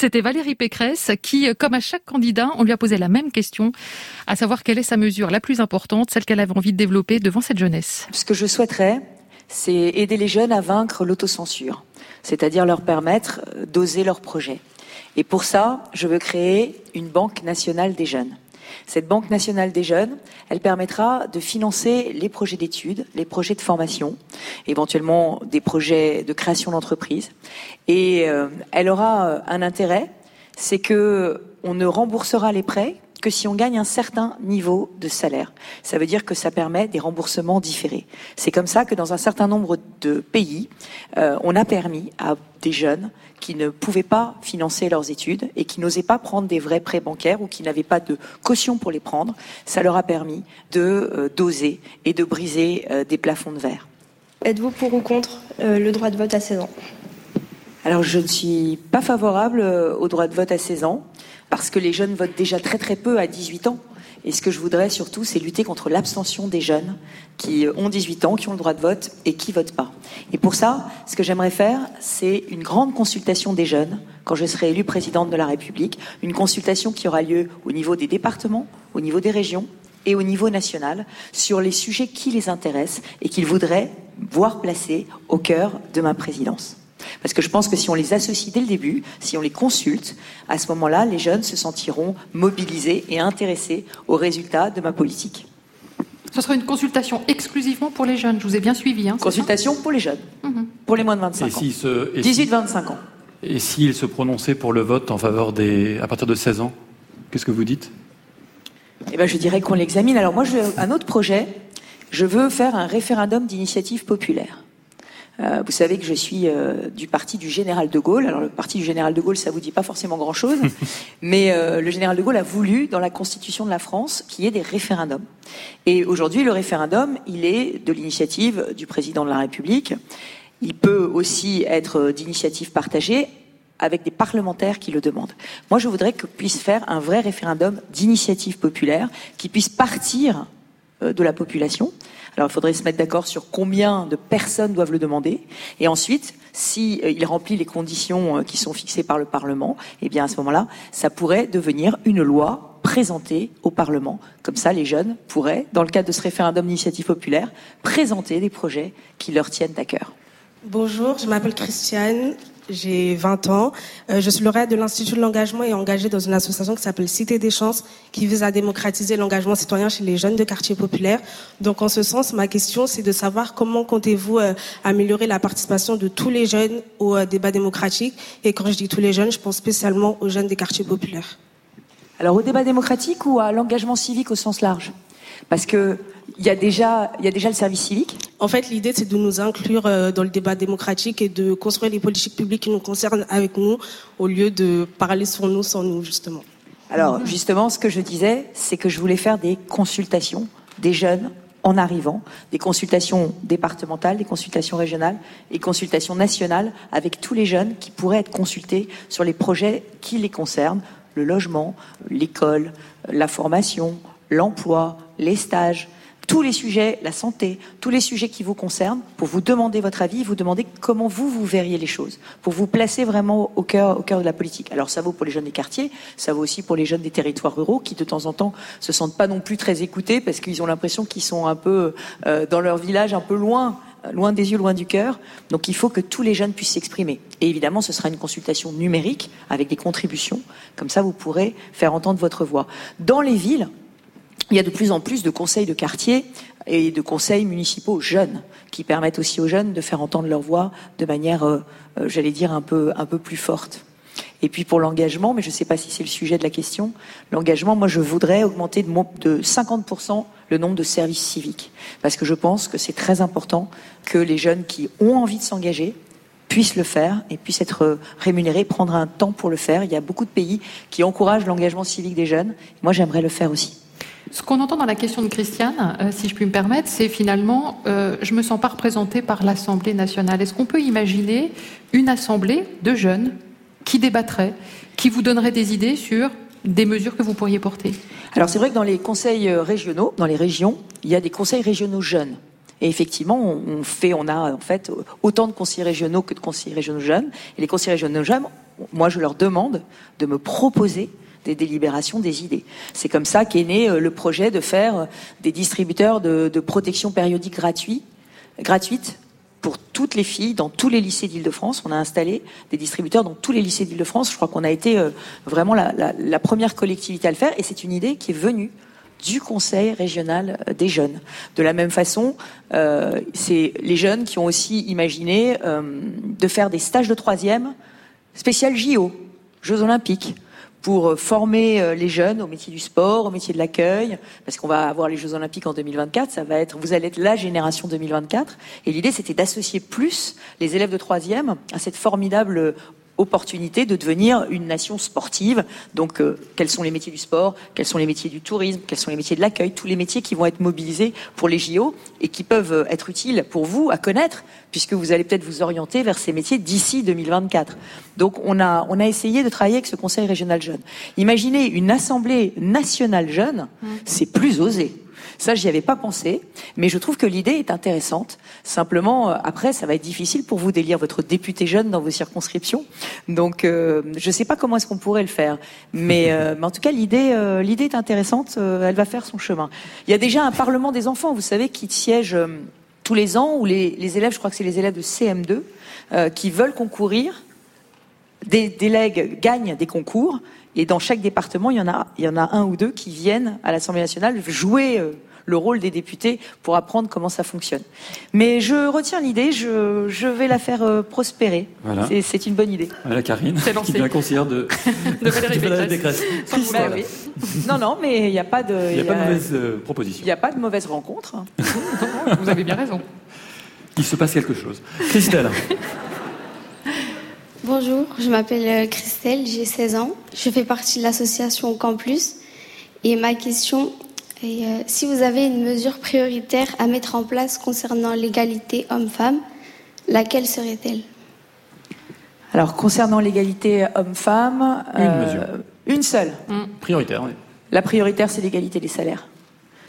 C'était Valérie Pécresse qui, comme à chaque candidat, on lui a posé la même question, à savoir quelle est sa mesure la plus importante, celle qu'elle avait envie de développer devant cette jeunesse. Ce que je souhaiterais, c'est aider les jeunes à vaincre l'autocensure, c'est-à-dire leur permettre d'oser leurs projets. Et pour ça, je veux créer une banque nationale des jeunes. Cette Banque nationale des jeunes, elle permettra de financer les projets d'études, les projets de formation, éventuellement des projets de création d'entreprise. Et euh, elle aura euh, un intérêt, c'est que on ne remboursera les prêts que si on gagne un certain niveau de salaire. Ça veut dire que ça permet des remboursements différés. C'est comme ça que dans un certain nombre de pays, euh, on a permis à des jeunes qui ne pouvaient pas financer leurs études et qui n'osaient pas prendre des vrais prêts bancaires ou qui n'avaient pas de caution pour les prendre, ça leur a permis de euh, doser et de briser euh, des plafonds de verre. Êtes-vous pour ou contre le droit de vote à 16 ans? Alors je ne suis pas favorable au droit de vote à 16 ans parce que les jeunes votent déjà très très peu à 18 ans. Et ce que je voudrais surtout, c'est lutter contre l'abstention des jeunes qui ont 18 ans, qui ont le droit de vote et qui votent pas. Et pour ça, ce que j'aimerais faire, c'est une grande consultation des jeunes quand je serai élue présidente de la République, une consultation qui aura lieu au niveau des départements, au niveau des régions et au niveau national sur les sujets qui les intéressent et qu'ils voudraient voir placés au cœur de ma présidence. Parce que je pense que si on les associe dès le début, si on les consulte, à ce moment-là, les jeunes se sentiront mobilisés et intéressés aux résultats de ma politique. Ce sera une consultation exclusivement pour les jeunes, je vous ai bien suivi. Hein, consultation pour les jeunes, mhm. pour les moins de 25 ans. 18-25 ans. Et s'ils se prononçaient pour le vote en faveur des. à partir de 16 ans, qu'est-ce que vous dites? Eh ben, Je dirais qu'on l'examine. Alors, moi, j'ai un autre projet. Je veux faire un référendum d'initiative populaire. Euh, vous savez que je suis euh, du parti du général de Gaulle. Alors le parti du général de Gaulle, ça vous dit pas forcément grand-chose, mais euh, le général de Gaulle a voulu, dans la constitution de la France, qu'il y ait des référendums. Et aujourd'hui, le référendum, il est de l'initiative du président de la République. Il peut aussi être d'initiative partagée avec des parlementaires qui le demandent. Moi, je voudrais que puisse faire un vrai référendum d'initiative populaire qui puisse partir de la population alors il faudrait se mettre d'accord sur combien de personnes doivent le demander. Et ensuite, si euh, remplit les conditions euh, qui sont fixées par le Parlement, eh bien à ce moment-là, ça pourrait devenir une loi présentée au Parlement. Comme ça, les jeunes pourraient, dans le cadre de ce référendum d'initiative populaire, présenter des projets qui leur tiennent à cœur. Bonjour, je m'appelle Christiane j'ai 20 ans. Euh, je suis lauréate de l'Institut de l'engagement et engagée dans une association qui s'appelle Cité des chances, qui vise à démocratiser l'engagement citoyen chez les jeunes de quartiers populaires. Donc, en ce sens, ma question, c'est de savoir comment comptez-vous euh, améliorer la participation de tous les jeunes au euh, débat démocratique. Et quand je dis tous les jeunes, je pense spécialement aux jeunes des quartiers populaires. Alors, au débat démocratique ou à l'engagement civique au sens large? Parce que il y a déjà, il y a déjà le service civique. En fait, l'idée, c'est de nous inclure euh, dans le débat démocratique et de construire les politiques publiques qui nous concernent avec nous, au lieu de parler sur nous sans nous, justement. Alors, justement, ce que je disais, c'est que je voulais faire des consultations des jeunes en arrivant, des consultations départementales, des consultations régionales et consultations nationales avec tous les jeunes qui pourraient être consultés sur les projets qui les concernent, le logement, l'école, la formation, l'emploi, les stages, tous les sujets, la santé, tous les sujets qui vous concernent, pour vous demander votre avis, vous demander comment vous, vous verriez les choses, pour vous placer vraiment au cœur, au cœur de la politique. Alors ça vaut pour les jeunes des quartiers, ça vaut aussi pour les jeunes des territoires ruraux qui de temps en temps se sentent pas non plus très écoutés parce qu'ils ont l'impression qu'ils sont un peu euh, dans leur village, un peu loin loin des yeux, loin du cœur. Donc il faut que tous les jeunes puissent s'exprimer. Et évidemment, ce sera une consultation numérique avec des contributions. Comme ça, vous pourrez faire entendre votre voix. Dans les villes, il y a de plus en plus de conseils de quartier et de conseils municipaux jeunes qui permettent aussi aux jeunes de faire entendre leur voix de manière, euh, euh, j'allais dire, un peu, un peu plus forte. Et puis pour l'engagement, mais je ne sais pas si c'est le sujet de la question, l'engagement, moi je voudrais augmenter de, de 50% le nombre de services civiques. Parce que je pense que c'est très important que les jeunes qui ont envie de s'engager puissent le faire et puissent être rémunérés, prendre un temps pour le faire. Il y a beaucoup de pays qui encouragent l'engagement civique des jeunes. Moi j'aimerais le faire aussi. Ce qu'on entend dans la question de Christiane, euh, si je puis me permettre, c'est finalement, euh, je me sens pas représentée par l'Assemblée nationale. Est-ce qu'on peut imaginer une assemblée de jeunes qui débattraient, qui vous donneraient des idées sur des mesures que vous pourriez porter? Alors c'est vrai que dans les conseils euh, régionaux, dans les régions, il y a des conseils régionaux jeunes. Et effectivement, on fait, on a en fait autant de conseillers régionaux que de conseillers régionaux jeunes. Et les conseillers régionaux jeunes moi je leur demande de me proposer des délibérations, des idées. C'est comme ça qu'est né euh, le projet de faire euh, des distributeurs de, protection périodique gratuits, gratuite pour toutes les filles dans tous les lycées d'Île-de-France. On a installé des distributeurs dans tous les lycées d'Île-de-France. Je crois qu'on a été euh, vraiment la, première collectivité à le faire et c'est une idée qui est venue du Conseil régional des jeunes. De la même façon, c'est les jeunes qui ont aussi imaginé de faire des stages de troisième spécial JO, Jeux olympiques pour former les jeunes au métier du sport, au métier de l'accueil, parce qu'on va avoir les Jeux Olympiques en 2024. Ça va être, vous allez être la génération 2024. Et l'idée, c'était d'associer plus les élèves de troisième à cette formidable opportunité de devenir une nation sportive. Donc, euh, quels sont les métiers du sport Quels sont les métiers du tourisme Quels sont les métiers de l'accueil Tous les métiers qui vont être mobilisés pour les JO et qui peuvent être utiles pour vous à connaître, puisque vous allez peut-être vous orienter vers ces métiers d'ici 2024. Donc, on a, on a essayé de travailler avec ce Conseil régional jeune. Imaginez une assemblée nationale jeune, c'est plus osé. Ça, j'y avais pas pensé, mais je trouve que l'idée est intéressante. Simplement, après, ça va être difficile pour vous d'élire votre député jeune dans vos circonscriptions. Donc, euh, je sais pas comment est-ce qu'on pourrait le faire, mais, euh, mais en tout cas, l'idée, euh, l'idée est intéressante. elle va faire son chemin. Il y a déjà un parlement des enfants, vous savez, qui siège tous les ans, où les, les, élèves, je crois que c'est les élèves de CM2, qui veulent concourir, des délègues gagnent des concours. Et dans chaque département, il y en a, il y en a un ou deux qui viennent à l'Assemblée nationale jouer le rôle des députés pour apprendre comment ça fonctionne. Mais je retiens l'idée, je, je, vais la faire euh, prospérer. Voilà. C'est une bonne idée. Voilà Karine, qui est conseillère de, de Valérie Pécresse. Oui. Non, non, mais il n'y a pas de... Il n'y a, pas de mauvaise euh, proposition. Il n'y a pas de mauvaise rencontre. Vous avez bien raison. Il se passe quelque chose. Christelle Bonjour, je m'appelle Christelle, j'ai 16 ans. Je fais partie de l'association Campus. Et ma question et euh, si vous avez une mesure prioritaire à mettre en place concernant l'égalité homme-femme, laquelle serait-elle? Alors, concernant l'égalité homme-femme, une euh, mesure. Une seule. Mmh. Prioritaire, oui. La prioritaire, c'est l'égalité des salaires.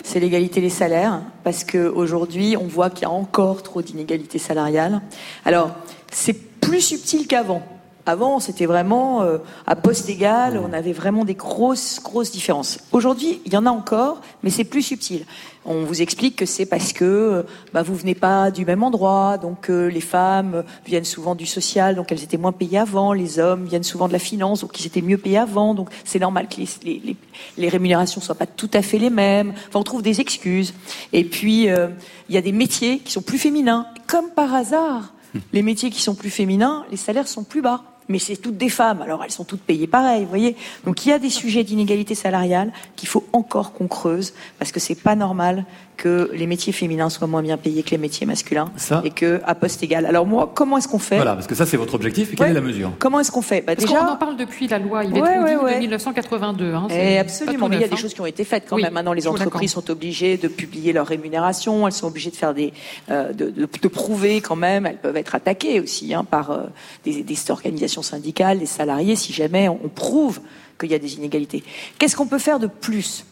C'est l'égalité des salaires, parce qu'aujourd'hui, on voit qu'il y a encore trop d'inégalités salariales. Alors, c'est plus subtil qu'avant. Avant, c'était vraiment euh, à poste égal, on avait vraiment des grosses, grosses différences. Aujourd'hui, il y en a encore, mais c'est plus subtil. On vous explique que c'est parce que euh, bah, vous venez pas du même endroit, donc euh, les femmes viennent souvent du social, donc elles étaient moins payées avant, les hommes viennent souvent de la finance, donc ils étaient mieux payés avant, donc c'est normal que les, les, les, rémunérations soient pas tout à fait les mêmes. Enfin, on trouve des excuses. Et puis, il y a des métiers qui sont plus féminins. Comme par hasard, les métiers qui sont plus féminins, les salaires sont plus bas mais c'est toutes des femmes, alors elles sont toutes payées pareil, vous voyez. Donc il y a des sujets d'inégalité salariale qu'il faut encore qu'on creuse, parce que c'est pas normal que les métiers féminins soient moins bien payés que les métiers masculins, ça. et que à poste égal. Alors moi, comment est-ce qu'on fait Voilà, parce que ça c'est votre objectif. Et quelle ouais. est la mesure Comment est-ce qu'on fait bah, Déjà, on en parle depuis la loi Yvette ouais, ouais, ouais. de 1982. Hein, et eh, absolument, mais il y a des choses qui ont été faites quand oui, même. Maintenant, les entreprises sont obligées de publier leur rémunération, elles sont obligées de faire des, euh, de, de, de, prouver quand même. Elles peuvent être attaquées aussi hein, par euh, des, des, organisations syndicales, des salariés, si jamais on, on prouve qu'il y a des inégalités. Qu'est-ce qu'on peut faire de plus?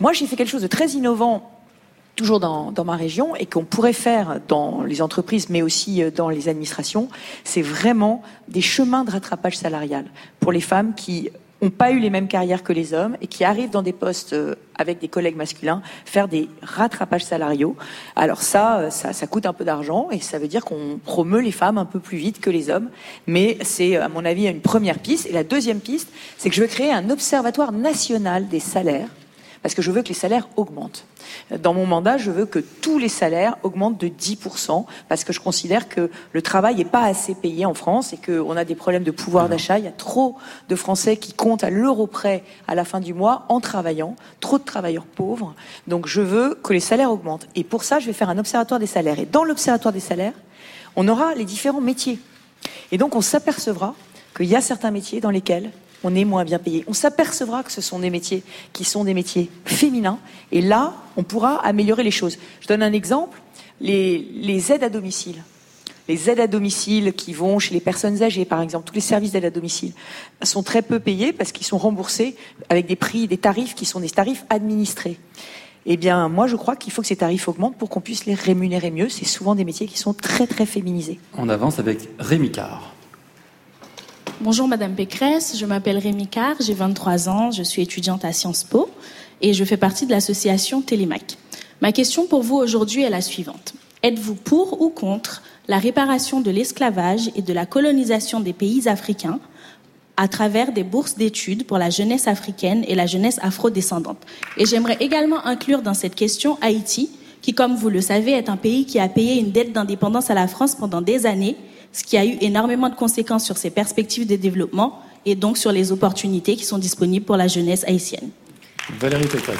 Moi, j'ai fait quelque chose de très innovant toujours dans, ma région et qu'on pourrait faire dans les entreprises, mais aussi dans les administrations, c'est vraiment des chemins de rattrapage salarial pour les femmes qui n'ont pas eu les mêmes carrières que les hommes et qui arrivent dans des postes avec des collègues masculins faire des rattrapages salariaux. Alors ça, ça, ça coûte un peu d'argent et ça veut dire qu'on promeut les femmes un peu plus vite que les hommes. Mais c'est, à mon avis, une première piste. Et la deuxième piste, c'est que je veux créer un observatoire national des salaires parce que je veux que les salaires augmentent. Dans mon mandat, je veux que tous les salaires augmentent de 10%, parce que je considère que le travail n'est pas assez payé en France et qu'on a des problèmes de pouvoir d'achat. Il y a trop de Français qui comptent à l'euro près à la fin du mois en travaillant, trop de travailleurs pauvres. Donc je veux que les salaires augmentent. Et pour ça, je vais faire un observatoire des salaires. Et dans l'observatoire des salaires, on aura les différents métiers. Et donc on s'apercevra qu'il y a certains métiers dans lesquels on est moins bien payé. On s'apercevra que ce sont des métiers qui sont des métiers féminins, et là, on pourra améliorer les choses. Je donne un exemple, les, aides à domicile. Les aides à domicile qui vont chez les personnes âgées, par exemple, tous les services d'aide à domicile, sont très peu payés parce qu'ils sont remboursés avec des prix, des tarifs qui sont des tarifs administrés. Eh bien, moi, je crois qu'il faut que ces tarifs augmentent pour qu'on puisse les rémunérer mieux. C'est souvent des métiers qui sont très, très féminisés. On avance avec Rémi Carr. Bonjour Madame Pécresse, je m'appelle Rémi Carr, j'ai 23 ans, je suis étudiante à Sciences Po et je fais partie de l'association Télémac. Ma question pour vous aujourd'hui est la suivante. Êtes-vous pour ou contre la réparation de l'esclavage et de la colonisation des pays africains à travers des bourses d'études pour la jeunesse africaine et la jeunesse afrodescendante? Et j'aimerais également inclure dans cette question Haïti, qui, comme vous le savez, est un pays qui a payé une dette d'indépendance à la France pendant des années, ce qui a eu énormément de conséquences sur ses perspectives de développement et donc sur les opportunités qui sont disponibles pour la jeunesse haïtienne. Valérie Pécresse.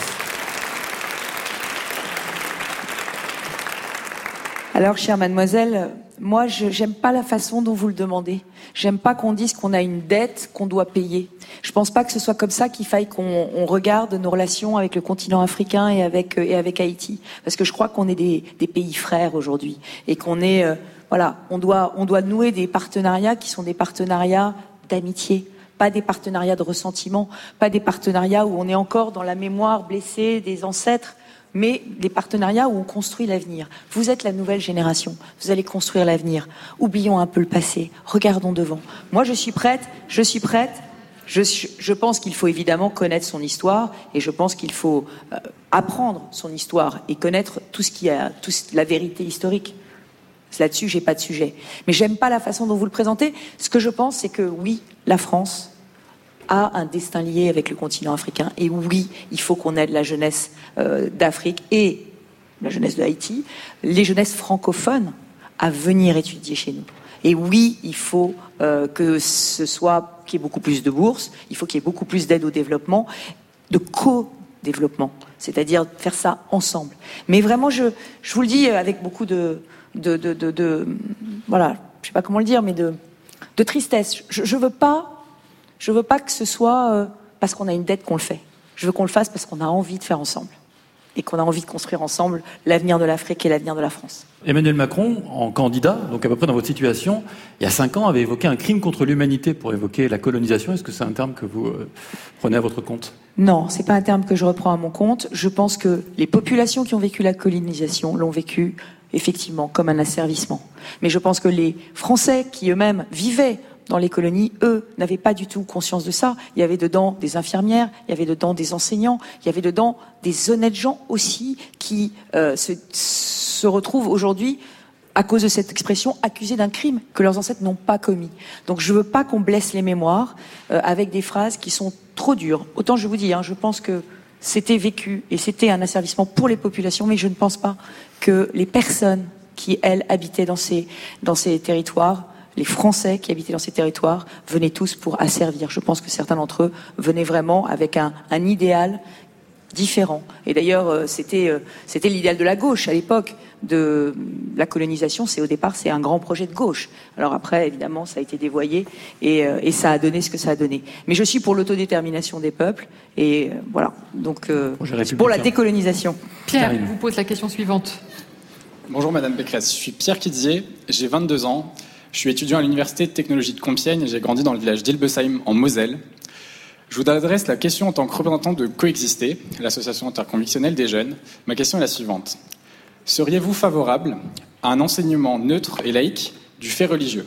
Alors, chère mademoiselle, moi, je n'aime pas la façon dont vous le demandez. J'aime pas qu'on dise qu'on a une dette qu'on doit payer. Je pense pas que ce soit comme ça qu'il faille qu'on regarde nos relations avec le continent africain et avec et avec Haïti, parce que je crois qu'on est des, des, pays frères aujourd'hui et qu'on est euh, voilà, on doit nouer des partenariats qui sont des partenariats d'amitié, pas des partenariats de ressentiment, pas des partenariats où on est encore dans la mémoire blessée des ancêtres mais des partenariats où on construit l'avenir. Vous êtes la nouvelle génération, vous allez construire l'avenir. Oublions un peu le passé, regardons devant. Moi, je suis prête, je suis prête. Je, pense qu'il faut évidemment connaître son histoire et je pense qu'il faut euh, apprendre son histoire et connaître tout ce qui a, la vérité historique. Là-dessus, j'ai pas de sujet. Mais j'aime pas la façon dont vous le présentez. Ce que je pense, c'est que oui, la France a un destin lié avec le continent africain. Et oui, il faut qu'on aide la jeunesse euh, d'Afrique et la jeunesse de Haïti, les jeunesses francophones à venir étudier chez nous. Et oui, il faut euh, que ce soit qu'il y ait beaucoup plus de bourses, il faut qu'il y ait beaucoup plus d'aide au développement, de co-développement, c'est-à-dire faire ça ensemble. Mais vraiment, je, je vous le dis avec beaucoup de, de, de, de, voilà, je sais pas comment le dire, mais de, de tristesse. Je, ne veux pas je veux pas que ce soit euh, parce qu'on a une dette qu'on le fait. Je veux qu'on le fasse parce qu'on a envie de faire ensemble et qu'on a envie de construire ensemble l'avenir de l'Afrique et l'avenir de la France. Emmanuel Macron, en candidat, donc à peu près dans votre situation, il y a cinq ans, avait évoqué un crime contre l'humanité pour évoquer la colonisation. Est-ce que c'est un terme que vous euh, prenez à votre compte? Non, c'est pas un terme que je reprends à mon compte. Je pense que les populations qui ont vécu la colonisation l'ont vécu effectivement comme un asservissement. Mais je pense que les Français qui eux-mêmes vivaient dans les colonies, eux, n'avaient pas du tout conscience de ça. Il y avait dedans des infirmières, il y avait dedans des enseignants, il y avait dedans des honnêtes gens aussi qui euh, se, se retrouvent aujourd'hui à cause de cette expression, accusés d'un crime que leurs ancêtres n'ont pas commis. Donc je veux pas qu'on blesse les mémoires euh, avec des phrases qui sont trop dures. Autant je vous dis, hein, je pense que c'était vécu et c'était un asservissement pour les populations, mais je ne pense pas que les personnes qui, elles, habitaient dans ces, dans ces territoires les Français qui habitaient dans ces territoires venaient tous pour asservir. Je pense que certains d'entre eux venaient vraiment avec un, un idéal différent. Et d'ailleurs, euh, c'était euh, c'était l'idéal de la gauche à l'époque de la colonisation. C'est au départ, c'est un grand projet de gauche. Alors après, évidemment, ça a été dévoyé et, euh, et ça a donné ce que ça a donné. Mais je suis pour l'autodétermination des peuples et voilà. Donc pour la décolonisation. Pierre vous pose la question suivante. Bonjour Madame Pécresse, je suis Pierre Kidier, j'ai 22 ans. Je suis étudiant à l'Université de technologie de Compiègne et j'ai grandi dans le village d'Ilbesheim en Moselle. Je vous adresse la question en tant que représentant de Coexister, l'association interconvictionnelle des jeunes. Ma question est la suivante. Seriez-vous favorable à un enseignement neutre et laïque du fait religieux?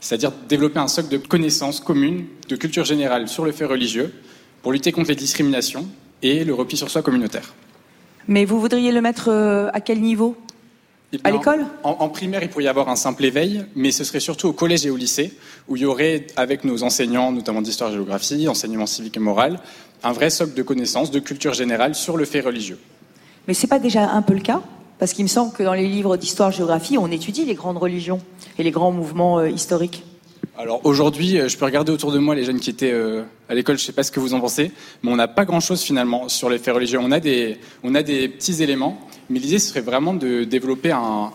C'est-à-dire développer un socle de connaissances communes, de culture générale sur le fait religieux, pour lutter contre les discriminations et le repli sur soi communautaire? Mais vous voudriez le mettre euh, à quel niveau? Eh à l'école? en, primaire, il pourrait y avoir un simple éveil, mais ce serait surtout au collège et au lycée, où il y aurait, avec nos enseignants, notamment d'histoire et géographie, enseignement civique et moral, un vrai socle de connaissances, de culture générale sur le fait religieux. Mais c'est pas déjà un peu le cas? Parce qu'il me semble que dans les livres d'histoire-géographie, on étudie les grandes religions et les grands mouvements euh, historiques. Alors aujourd'hui, euh, je peux regarder autour de moi les jeunes qui étaient euh, à l'école, je ne sais pas ce que vous en pensez, mais on n'a pas grand-chose finalement sur les faits religieux. On a des, on a des petits éléments, mais l'idée serait vraiment de développer un,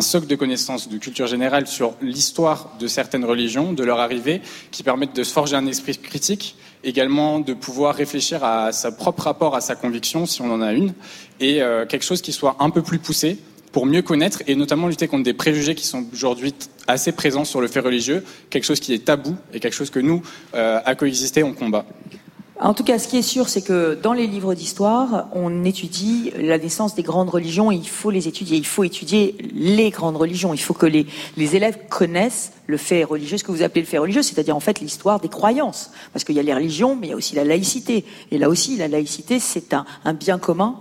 socle de connaissances de culture générale sur l'histoire de certaines religions, de leur arrivée, qui permettent de se forger un esprit critique, également de pouvoir réfléchir à sa propre rapport à sa conviction, si on en a une, et euh, quelque chose qui soit un peu plus poussé pour mieux connaître et notamment lutter contre des préjugés qui sont aujourd'hui assez présents sur le fait religieux, quelque chose qui est tabou et quelque chose que nous, euh, à coexister, on combat. En tout cas, ce qui est sûr, c'est que dans les livres d'histoire, on étudie la naissance des grandes religions et il faut les étudier. Il faut étudier les grandes religions. Il faut que les, élèves connaissent le fait religieux, ce que vous appelez le fait religieux, c'est-à-dire en fait l'histoire des croyances. Parce qu'il y a les religions, mais il y a aussi la laïcité. Et là aussi, la laïcité, c'est un bien commun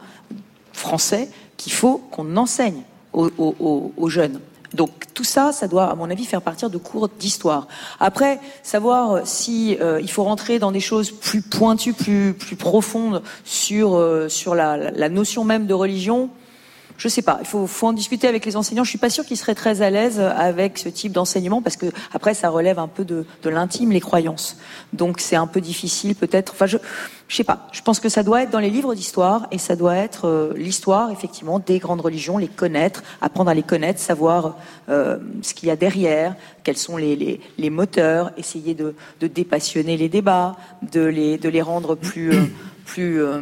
français qu'il faut qu'on enseigne aux, aux, aux jeunes. Donc tout ça, ça doit, à mon avis, faire partir de cours d'histoire. Après, savoir si euh, il faut rentrer dans des choses plus pointues, plus plus profondes sur euh, sur la, la, notion même de religion. Je sais pas. Il faut, faut en discuter avec les enseignants. Je suis pas sûre qu'ils seraient très à l'aise avec ce type d'enseignement parce que après, ça relève un peu de, de l'intime, les croyances. Donc c'est un peu difficile, peut-être. Enfin, je je sais pas. Je pense que ça doit être dans les livres d'histoire et ça doit être euh, l'histoire effectivement des grandes religions, les connaître, apprendre à les connaître, savoir euh, ce qu'il y a derrière, quels sont les, les, les moteurs, essayer de, de, dépassionner les débats, de les, de les rendre plus, euh, plus, euh,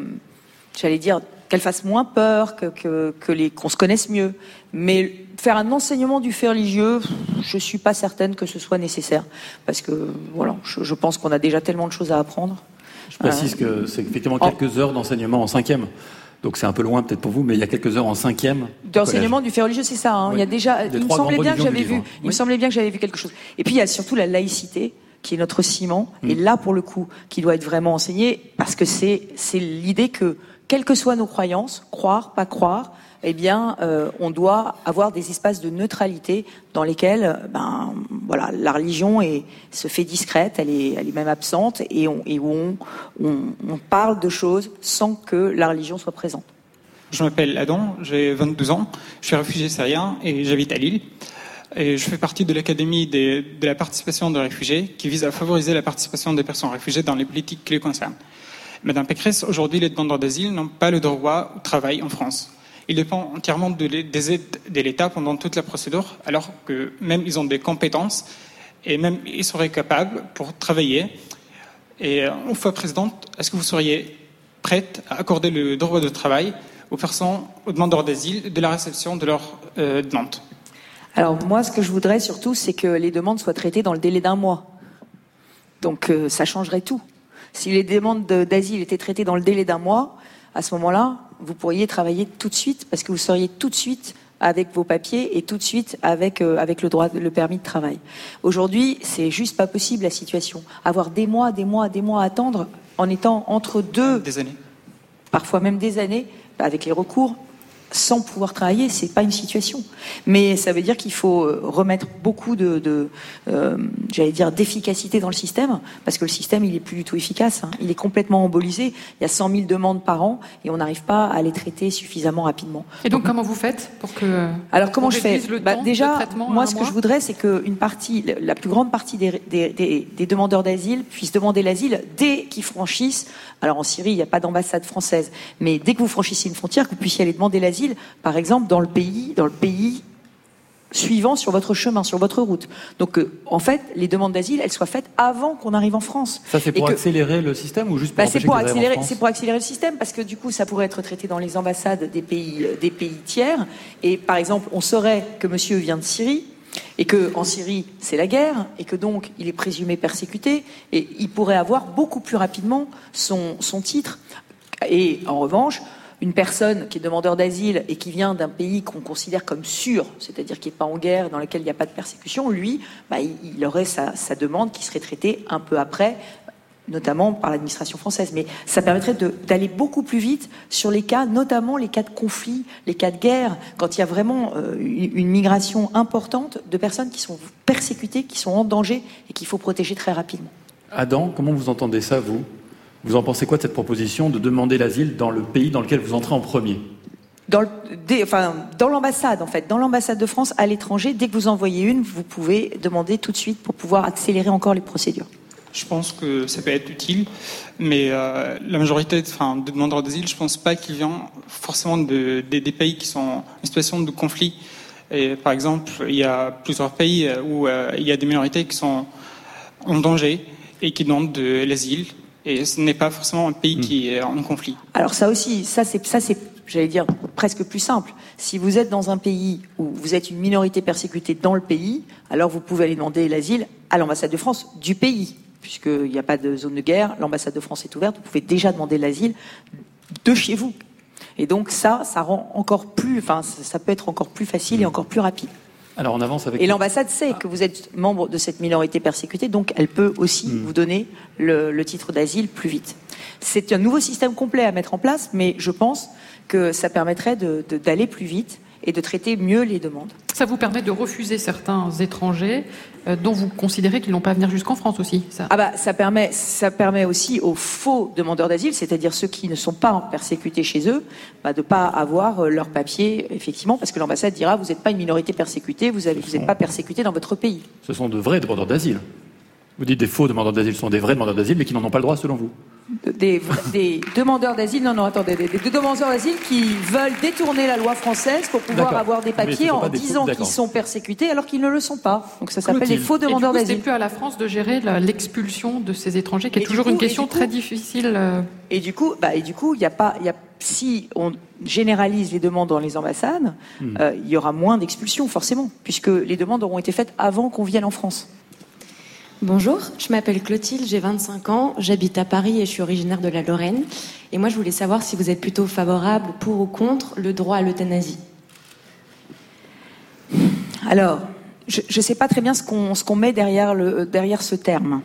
j'allais dire, qu'elles fassent moins peur, que, que, que les qu'on se connaisse mieux. Mais faire un enseignement du fait religieux, je suis pas certaine que ce soit nécessaire parce que voilà, je, je pense qu'on a déjà tellement de choses à apprendre. Je précise que c'est effectivement quelques heures d'enseignement en cinquième. Donc c'est un peu loin peut-être pour vous, mais il y a quelques heures en cinquième. D'enseignement du fait religieux, c'est ça. Hein. Oui. Il y a déjà. Il me semblait bien que j'avais vu. Il oui. me semblait bien que j'avais vu quelque chose. Et puis il y a surtout la laïcité qui est notre ciment. Mm. Et là, pour le coup, qui doit être vraiment enseigné, parce que c'est c'est l'idée que quelles que soient nos croyances, croire, pas croire, eh bien, euh, on doit avoir des espaces de neutralité dans lesquels, ben, voilà, la religion se fait discrète, elle est, même absente, et, on, on, on, parle de choses sans que la religion soit présente. Je m'appelle Adam, j'ai 22 ans, je suis réfugié syrien et j'habite à Lille. Et je fais partie de l'Académie de la participation des réfugiés, qui vise à favoriser la participation des personnes réfugiées dans les politiques qui les concernent. Madame Pécresse, aujourd'hui, les demandeurs d'asile n'ont pas le droit au travail en France il dépend entièrement de des aides de l'État pendant toute la procédure, alors que même ils ont des compétences et même ils seraient capables pour travailler. Et une fois présidente, est-ce que vous seriez prête à accorder le droit de travail aux personnes, aux demandeurs d'asile, de la réception de leurs euh, demandes? Alors moi, ce que je voudrais surtout, c'est que les demandes soient traitées dans le délai d'un mois. Donc euh, ça changerait tout. Si les demandes d'asile étaient traitées dans le délai d'un mois, à ce moment-là, vous pourriez travailler tout de suite parce que vous seriez tout de suite avec vos papiers et tout de suite avec euh, avec le droit le permis de travail. Aujourd'hui, c'est juste pas possible la situation. Avoir des mois, des mois, des mois à attendre en étant entre deux des années. Parfois même des années avec les recours sans pouvoir travailler, c'est pas une situation. Mais ça veut dire qu'il faut euh, remettre beaucoup de, de euh, j'allais dire, d'efficacité dans le système, parce que le système, il est plus du tout efficace. Hein. Il est complètement embolisé. Il y a 100 000 demandes par an et on n'arrive pas à les traiter suffisamment rapidement. Et donc, donc comment vous faites pour que Alors comment je fais bah, Déjà, moi, ce que je voudrais, c'est qu'une partie, la plus grande partie des, des, des, des demandeurs d'asile puissent demander l'asile dès qu'ils franchissent. Alors en Syrie, il n'y a pas d'ambassade française, mais dès que vous franchissez une frontière, que vous puissiez aller demander l'asile par exemple, dans le pays, dans le pays suivant sur votre chemin, sur votre route. Donc, euh, en fait, les demandes d'asile, elles soient faites avant qu'on arrive en France. Ça, c'est pour que, accélérer le système ou juste pour bah, C'est pour accélérer, c'est pour accélérer le système parce que du coup, ça pourrait être traité dans les ambassades des pays, des pays tiers. Et par exemple, on saurait que Monsieur vient de Syrie et que en Syrie c'est la guerre et que donc il est présumé persécuté et il pourrait avoir beaucoup plus rapidement son, son titre. Et en revanche, une personne qui est demandeur d'asile et qui vient d'un pays qu'on considère comme sûr, c'est-à-dire qui n'est pas en guerre, dans lequel il n'y a pas de persécution, lui, bah, il, aurait sa, demande qui serait traitée un peu après, notamment par l'administration française. Mais ça permettrait d'aller beaucoup plus vite sur les cas, notamment les cas de conflit, les cas de guerre, quand il y a vraiment euh, une migration importante de personnes qui sont persécutées, qui sont en danger et qu'il faut protéger très rapidement. Adam, comment vous entendez ça, vous? Vous en pensez quoi de cette proposition de demander l'asile dans le pays dans lequel vous entrez en premier? Dans le, des, enfin, dans l'ambassade, en fait, dans l'ambassade de France à l'étranger, dès que vous envoyez une, vous pouvez demander tout de suite pour pouvoir accélérer encore les procédures. Je pense que ça peut être utile, mais euh, la majorité enfin, de demandeurs d'asile, je pense pas qu'ils viennent forcément de, de, des pays qui sont en situation de conflit. Et, par exemple, il y a plusieurs pays où euh, il y a des minorités qui sont en danger et qui demandent de l'asile et ce n'est pas forcément un pays qui est en conflit. Alors ça aussi, ça c'est ça c'est j'allais dire presque plus simple. Si vous êtes dans un pays où vous êtes une minorité persécutée dans le pays, alors vous pouvez aller demander l'asile à l'ambassade de France du pays puisqu'il n'y a pas de zone de guerre, l'ambassade de France est ouverte, vous pouvez déjà demander l'asile de chez vous. Et donc ça, ça rend encore plus, enfin, ça peut être encore plus facile et encore plus rapide. Alors on avance avec. Et l'ambassade sait que vous êtes membre de cette minorité persécutée, donc elle peut aussi Hmm. vous donner le, le titre d'asile plus vite. C'est un nouveau système complet à mettre en place, mais je pense que ça permettrait de- de- d'aller plus vite et de traiter mieux les demandes. Ça vous permet de refuser certains étrangers euh, dont vous considérez qu'ils n'ont pas à venir jusqu'en France aussi. Ça? Ah bah ça permet ça permet aussi aux faux demandeurs d'asile, c'est-à-dire ceux qui ne sont pas persécutés chez eux, bah, de pas avoir euh, leurs papiers effectivement, parce que l'ambassade dira vous n'êtes pas une minorité persécutée, vous n'êtes pas persécuté dans votre pays. Ce sont de vrais demandeurs d'asile. Vous dites des faux demandeurs d'asile, ce sont des vrais demandeurs d'asile, mais qui n'en ont pas le droit selon vous. Des, des demandeurs d'asile, non non attendez, des, des demandeurs d'asile qui veulent détourner la loi française pour pouvoir avoir des papiers en des disant qu'ils sont persécutés alors qu'ils ne le sont pas. Donc ça s'appelle les faux demandeurs coup, c'est d'asile. plus à la France de gérer l'expulsion de ces étrangers, qui est Et du toujours coup- une question coup- très difficile. euh, Et du coup, bah, et du coup, il y a pas, il y a, si on généralise les demandes dans les ambassades, Hmm. euh, il y aura moins d'expulsions forcément, puisque les demandes auront été faites avant qu'on vienne en France. Bonjour, je m'appelle Clotilde, j'ai 25 ans, j'habite à Paris et je suis originaire de la Lorraine. Et moi, je voulais savoir si vous êtes plutôt favorable pour ou contre le droit à l'euthanasie. Alors, je ne sais pas très bien ce qu'on met derrière, ce terme.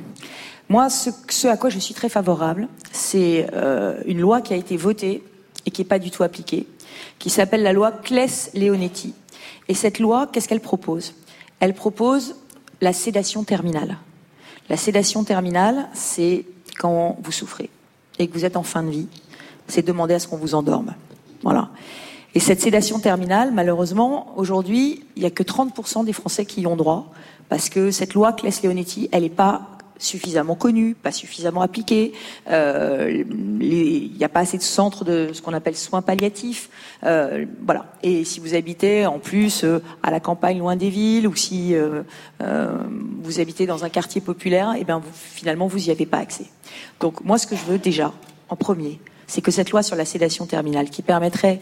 Moi, ce, ce à quoi je suis très favorable, c'est euh, une loi qui a été votée et qui n'est pas du tout appliquée, qui s'appelle la loi Claes-Leonetti. Et cette loi, qu'est-ce qu'elle propose? Elle propose la sédation terminale. La sédation terminale, c'est quand vous souffrez et que vous êtes en fin de vie, c'est demander à ce qu'on vous endorme. Voilà. Et cette sédation terminale, malheureusement, aujourd'hui, il n'y a que 30% des Français qui y ont droit, parce que cette loi Claes-Leonetti, elle n'est pas suffisamment connue, pas suffisamment appliquée. Euh, Il n'y a pas assez de centres de ce qu'on appelle soins palliatifs. Euh, voilà. Et si vous habitez en plus euh, à la campagne, loin des villes, ou si vous habitez dans un quartier populaire, et ben vous, finalement vous n'y avez pas accès. Donc moi, ce que je veux déjà, en premier, c'est que cette loi sur la sédation terminale, qui permettrait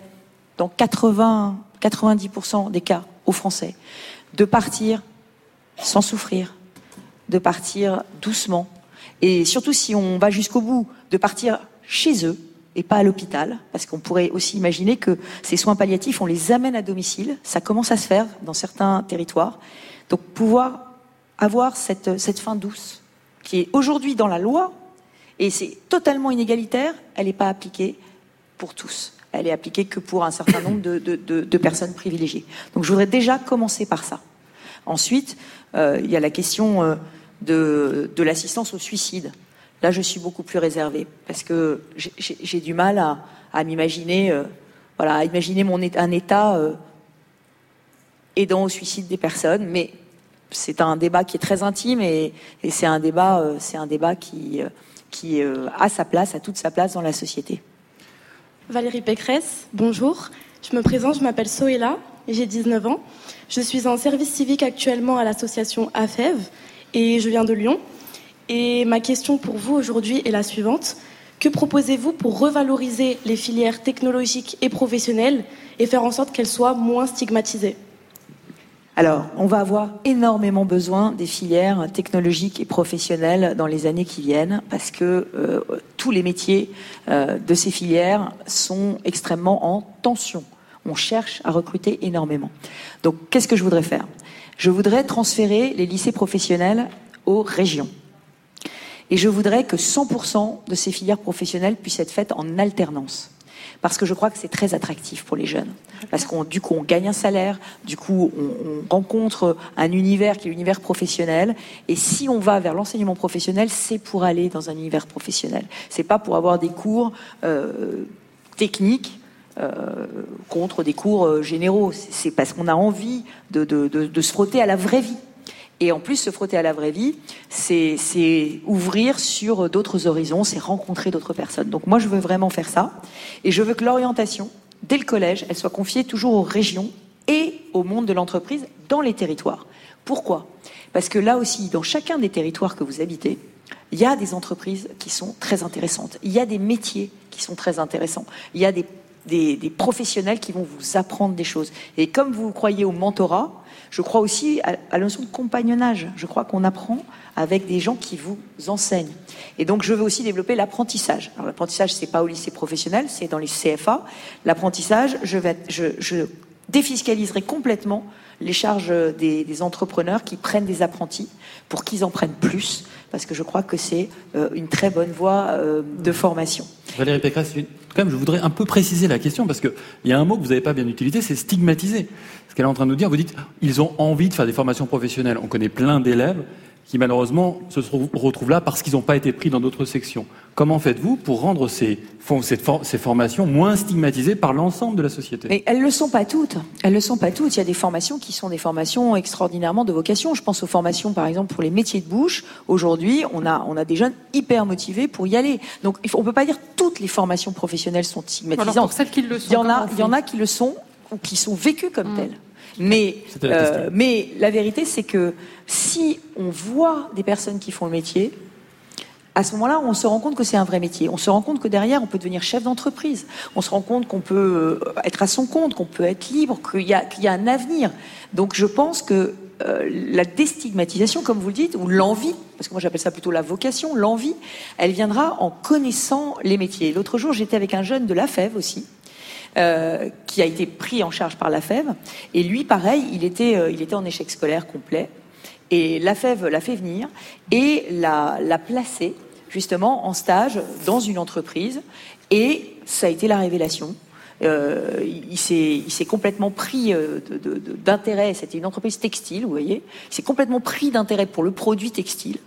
dans 80, 90% des cas aux Français, de partir sans souffrir, de partir doucement, et surtout si on va jusqu'au bout, de partir chez eux et pas à l'hôpital, parce qu'on pourrait aussi imaginer que ces soins palliatifs, on les amène à domicile, ça commence à se faire dans certains territoires, donc pouvoir avoir cette, cette fin douce, qui est aujourd'hui dans la loi, et c'est totalement inégalitaire, elle n'est pas appliquée pour tous. Elle est appliquée que pour un certain nombre de, de- personnes privilégiées. Donc je voudrais déjà commencer par ça. Ensuite, euh, il y a la question euh, de, l'assistance au suicide. Là, je suis beaucoup plus réservée parce que j'ai- du mal à, m'imaginer, euh, voilà, à imaginer mon un état euh, aidant au suicide des personnes. Mais c'est un débat qui est très intime et, et c'est un débat, euh, c'est un débat qui, a sa place, a toute sa place dans la société. Valérie Pécresse, bonjour. Je me présente, je m'appelle Soéla, j'ai 19 ans. Je suis en service civique actuellement à l'association AFEV et je viens de Lyon. Et ma question pour vous aujourd'hui est la suivante. Que proposez-vous pour revaloriser les filières technologiques et professionnelles et faire en sorte qu'elles soient moins stigmatisées? Alors, on va avoir énormément besoin des filières technologiques et professionnelles dans les années qui viennent, parce que euh, tous les métiers euh, de ces filières sont extrêmement en tension. On cherche à recruter énormément. Donc, qu'est-ce que je voudrais faire? Je voudrais transférer les lycées professionnels aux régions. Et je voudrais que 100% de ces filières professionnelles puissent être faites en alternance. Parce que je crois que c'est très attractif pour les jeunes. Parce qu'on, du coup, on gagne un salaire, du coup, on, on rencontre un univers qui est l'univers professionnel. Et si on va vers l'enseignement professionnel, c'est pour aller dans un univers professionnel. C'est pas pour avoir des cours euh, techniques contre des cours euh, généraux. C'est- parce qu'on a envie de, se frotter à la vraie vie. Et en plus, se frotter à la vraie vie, c'est ouvrir sur d'autres horizons, c'est rencontrer d'autres personnes. Donc moi, je veux vraiment faire ça. Et je veux que l'orientation, dès le collège, elle soit confiée toujours aux régions et au monde de l'entreprise dans les territoires. Pourquoi? Parce que là aussi, dans chacun des territoires que vous habitez, il y a des entreprises qui sont très intéressantes. Il y a des métiers qui sont très intéressants. Il y a des des, professionnels qui vont vous apprendre des choses. Et comme vous croyez au mentorat, je crois aussi à, la notion de compagnonnage. Je crois qu'on apprend avec des gens qui vous enseignent. Et donc, je veux aussi développer l'apprentissage. Alors, l'apprentissage, c'est pas au lycée professionnel, c'est dans les CFA. L'apprentissage, je, vais, je défiscaliserai complètement les charges des, des, entrepreneurs qui prennent des apprentis pour qu'ils en prennent plus, parce que je crois que c'est euh, une très bonne voie euh, de formation. Valérie Pécresse, quand même, je voudrais un peu préciser la question, parce qu'il y a un mot que vous n'avez pas bien utilisé, c'est stigmatiser. Ce qu'elle est en train de nous dire, vous dites, ils ont envie de faire des formations professionnelles. On connaît plein d'élèves qui malheureusement se retrouvent là parce qu'ils n'ont pas été pris dans d'autres sections. Comment faites-vous pour rendre ces, ces, formations moins stigmatisées par l'ensemble de la société? Mais elles le sont pas toutes. Elles le sont pas toutes. Il y a des formations qui sont des formations extraordinairement de vocation. Je pense aux formations, par exemple, pour les métiers de bouche. Aujourd'hui, on a, on a des jeunes hyper motivés pour y aller. Donc, on peut pas dire toutes les formations professionnelles sont stigmatisantes. Alors pour celles qui le sont, il y en a, il y en a qui le sont ou qui sont vécues comme mmh. telles. Mais, euh, mais la vérité, c'est que si on voit des personnes qui font le métier, à ce moment-là, on se rend compte que c'est un vrai métier. On se rend compte que derrière, on peut devenir chef d'entreprise. On se rend compte qu'on peut euh, être à son compte, qu'on peut être libre, qu'il y, y, a un avenir. Donc je pense que euh, la déstigmatisation, comme vous le dites, ou l'envie, parce que moi j'appelle ça plutôt la vocation, l'envie, elle viendra en connaissant les métiers. L'autre jour, j'étais avec un jeune de la FEV aussi, euh, qui a été pris en charge par la FEV. Et lui, pareil, il était, euh, il était en échec scolaire complet. Et la FEV l'a fait venir et l'a, l'a placé justement en stage dans une entreprise. Et ça a été la révélation. Euh, il s'est complètement pris d'intérêt. C'était une entreprise textile, vous voyez. Il s'est complètement pris d'intérêt pour le produit textile.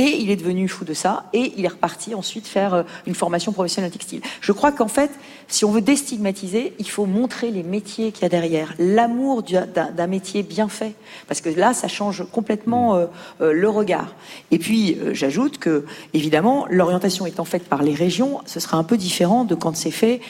Et il est devenu fou de ça, et il est reparti ensuite faire euh, une formation professionnelle textile. Je crois qu'en fait, si on veut déstigmatiser, il faut montrer les métiers qu'il y a derrière, l'amour d'un métier bien fait, parce que là, ça change complètement euh, euh, le regard. Et puis, j'ajoute que, évidemment, l'orientation étant faite par les régions, ce sera un peu différent de quand c'est fait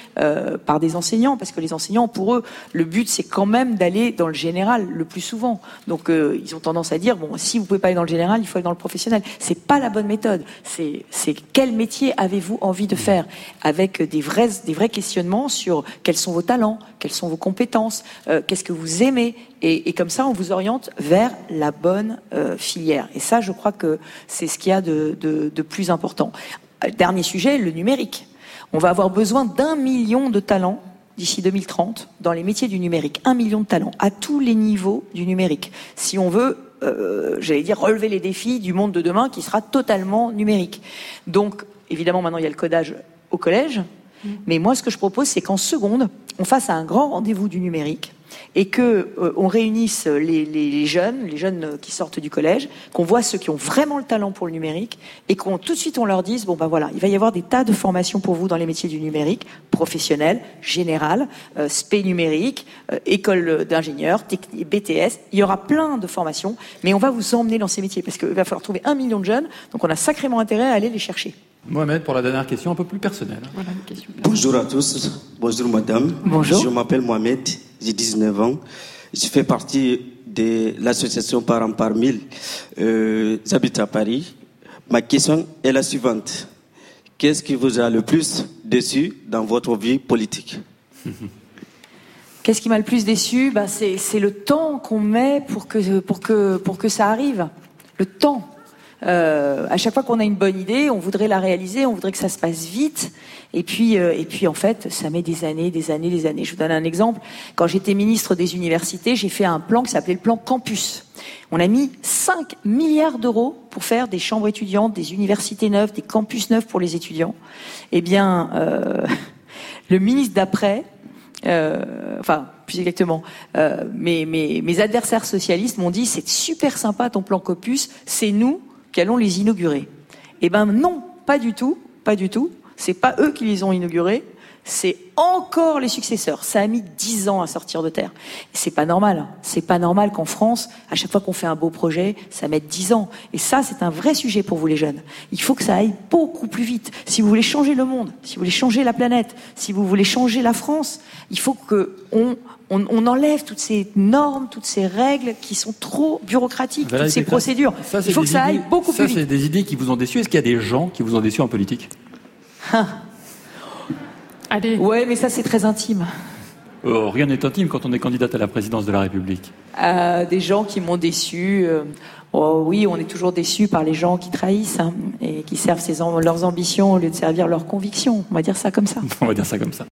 par des enseignants, parce que les enseignants, pour eux, le but, c'est quand même d'aller dans le général le plus souvent. Donc, ils ont tendance à dire, bon, si vous pouvez pas aller dans le général, il faut aller dans le professionnel. C'est pas la bonne méthode. C'est quel métier avez-vous envie de faire avec des vrais, des vrais questionnements sur quels sont vos talents, quelles sont vos compétences, euh, qu'est-ce que vous aimez. Et, comme ça, on vous oriente vers la bonne euh, filière. Et ça, je crois que c'est ce qu'il y a de, de plus important. Euh, dernier sujet, le numérique. On va avoir besoin d'un million de talents d'ici 2030 dans les métiers du numérique. Un million de talents à tous les niveaux du numérique. Si on veut euh, j'allais dire, relever les défis du monde de demain qui sera totalement numérique. Donc, évidemment, maintenant, il y a le codage au collège. Mm. Mais moi, ce que je propose, c'est qu'en seconde, on fasse un grand rendez-vous du numérique et que euh, on réunisse les, les, jeunes, les jeunes qui sortent du collège, qu'on voit ceux qui ont vraiment le talent pour le numérique et qu'on tout de suite on leur dise bon ben voilà, il va y avoir des tas de formations pour vous dans les métiers du numérique, professionnel, général, euh, spé numérique, euh, école d'ingénieur, BTS, il y aura plein de formations, mais on va vous emmener dans ces métiers parce qu'il va falloir trouver un million de jeunes, donc on a sacrément intérêt à aller les chercher. Mohamed, pour la dernière question un peu plus personnelle. Bonjour à tous, bonjour madame. Bonjour. Je m'appelle Mohamed, j'ai 19 ans. Je fais partie de l'association Parents par mille. Euh, J'habite à Paris. Ma question est la suivante. Qu'est-ce qui vous a le plus déçu dans votre vie politique? Qu'est-ce qui m'a le plus déçu? Bah, C'est le temps qu'on met pour que, pour, que, pour que ça arrive. Le temps. Euh, à chaque fois qu'on a une bonne idée, on voudrait la réaliser, on voudrait que ça se passe vite. Et puis, euh, et puis en fait, ça met des années, des années, des années. Je vous donne un exemple. Quand j'étais ministre des universités, j'ai fait un plan qui s'appelait le plan Campus. On a mis 5 milliards d'euros pour faire des chambres étudiantes, des universités neuves, des campus neufs pour les étudiants. Eh bien, euh, le ministre d'après, euh, enfin plus exactement, euh, mes, mes, mes adversaires socialistes m'ont dit c'est super sympa ton plan Campus, c'est nous qu'allons les inaugurer. Eh ben non, pas du tout, pas du tout. C'est pas eux qui les ont inaugurés, c'est encore les successeurs. Ça a mis dix ans à sortir de terre. C'est pas normal. C'est pas normal qu'en France, à chaque fois qu'on fait un beau projet, ça mette dix ans. Et ça, c'est un vrai sujet pour vous les jeunes. Il faut que ça aille beaucoup plus vite. Si vous voulez changer le monde, si vous voulez changer la planète, si vous voulez changer la France, il faut que on, on, enlève toutes ces normes, toutes ces règles qui sont trop bureaucratiques, toutes ces procédures. Il faut que ça aille beaucoup plus vite. Ça, c'est des idées qui vous ont déçu. Est-ce qu'il y a des gens qui vous ont déçu en politique Allez. Ouais, mais ça c'est très intime. Oh, rien n'est intime quand on est candidate à la présidence de la République. Euh, des gens qui m'ont déçu. euh, oh oui, on est toujours déçu par les gens qui trahissent hein, et qui servent ses leurs ambitions au lieu de servir leurs convictions. On va dire ça comme ça. On va dire ça comme ça.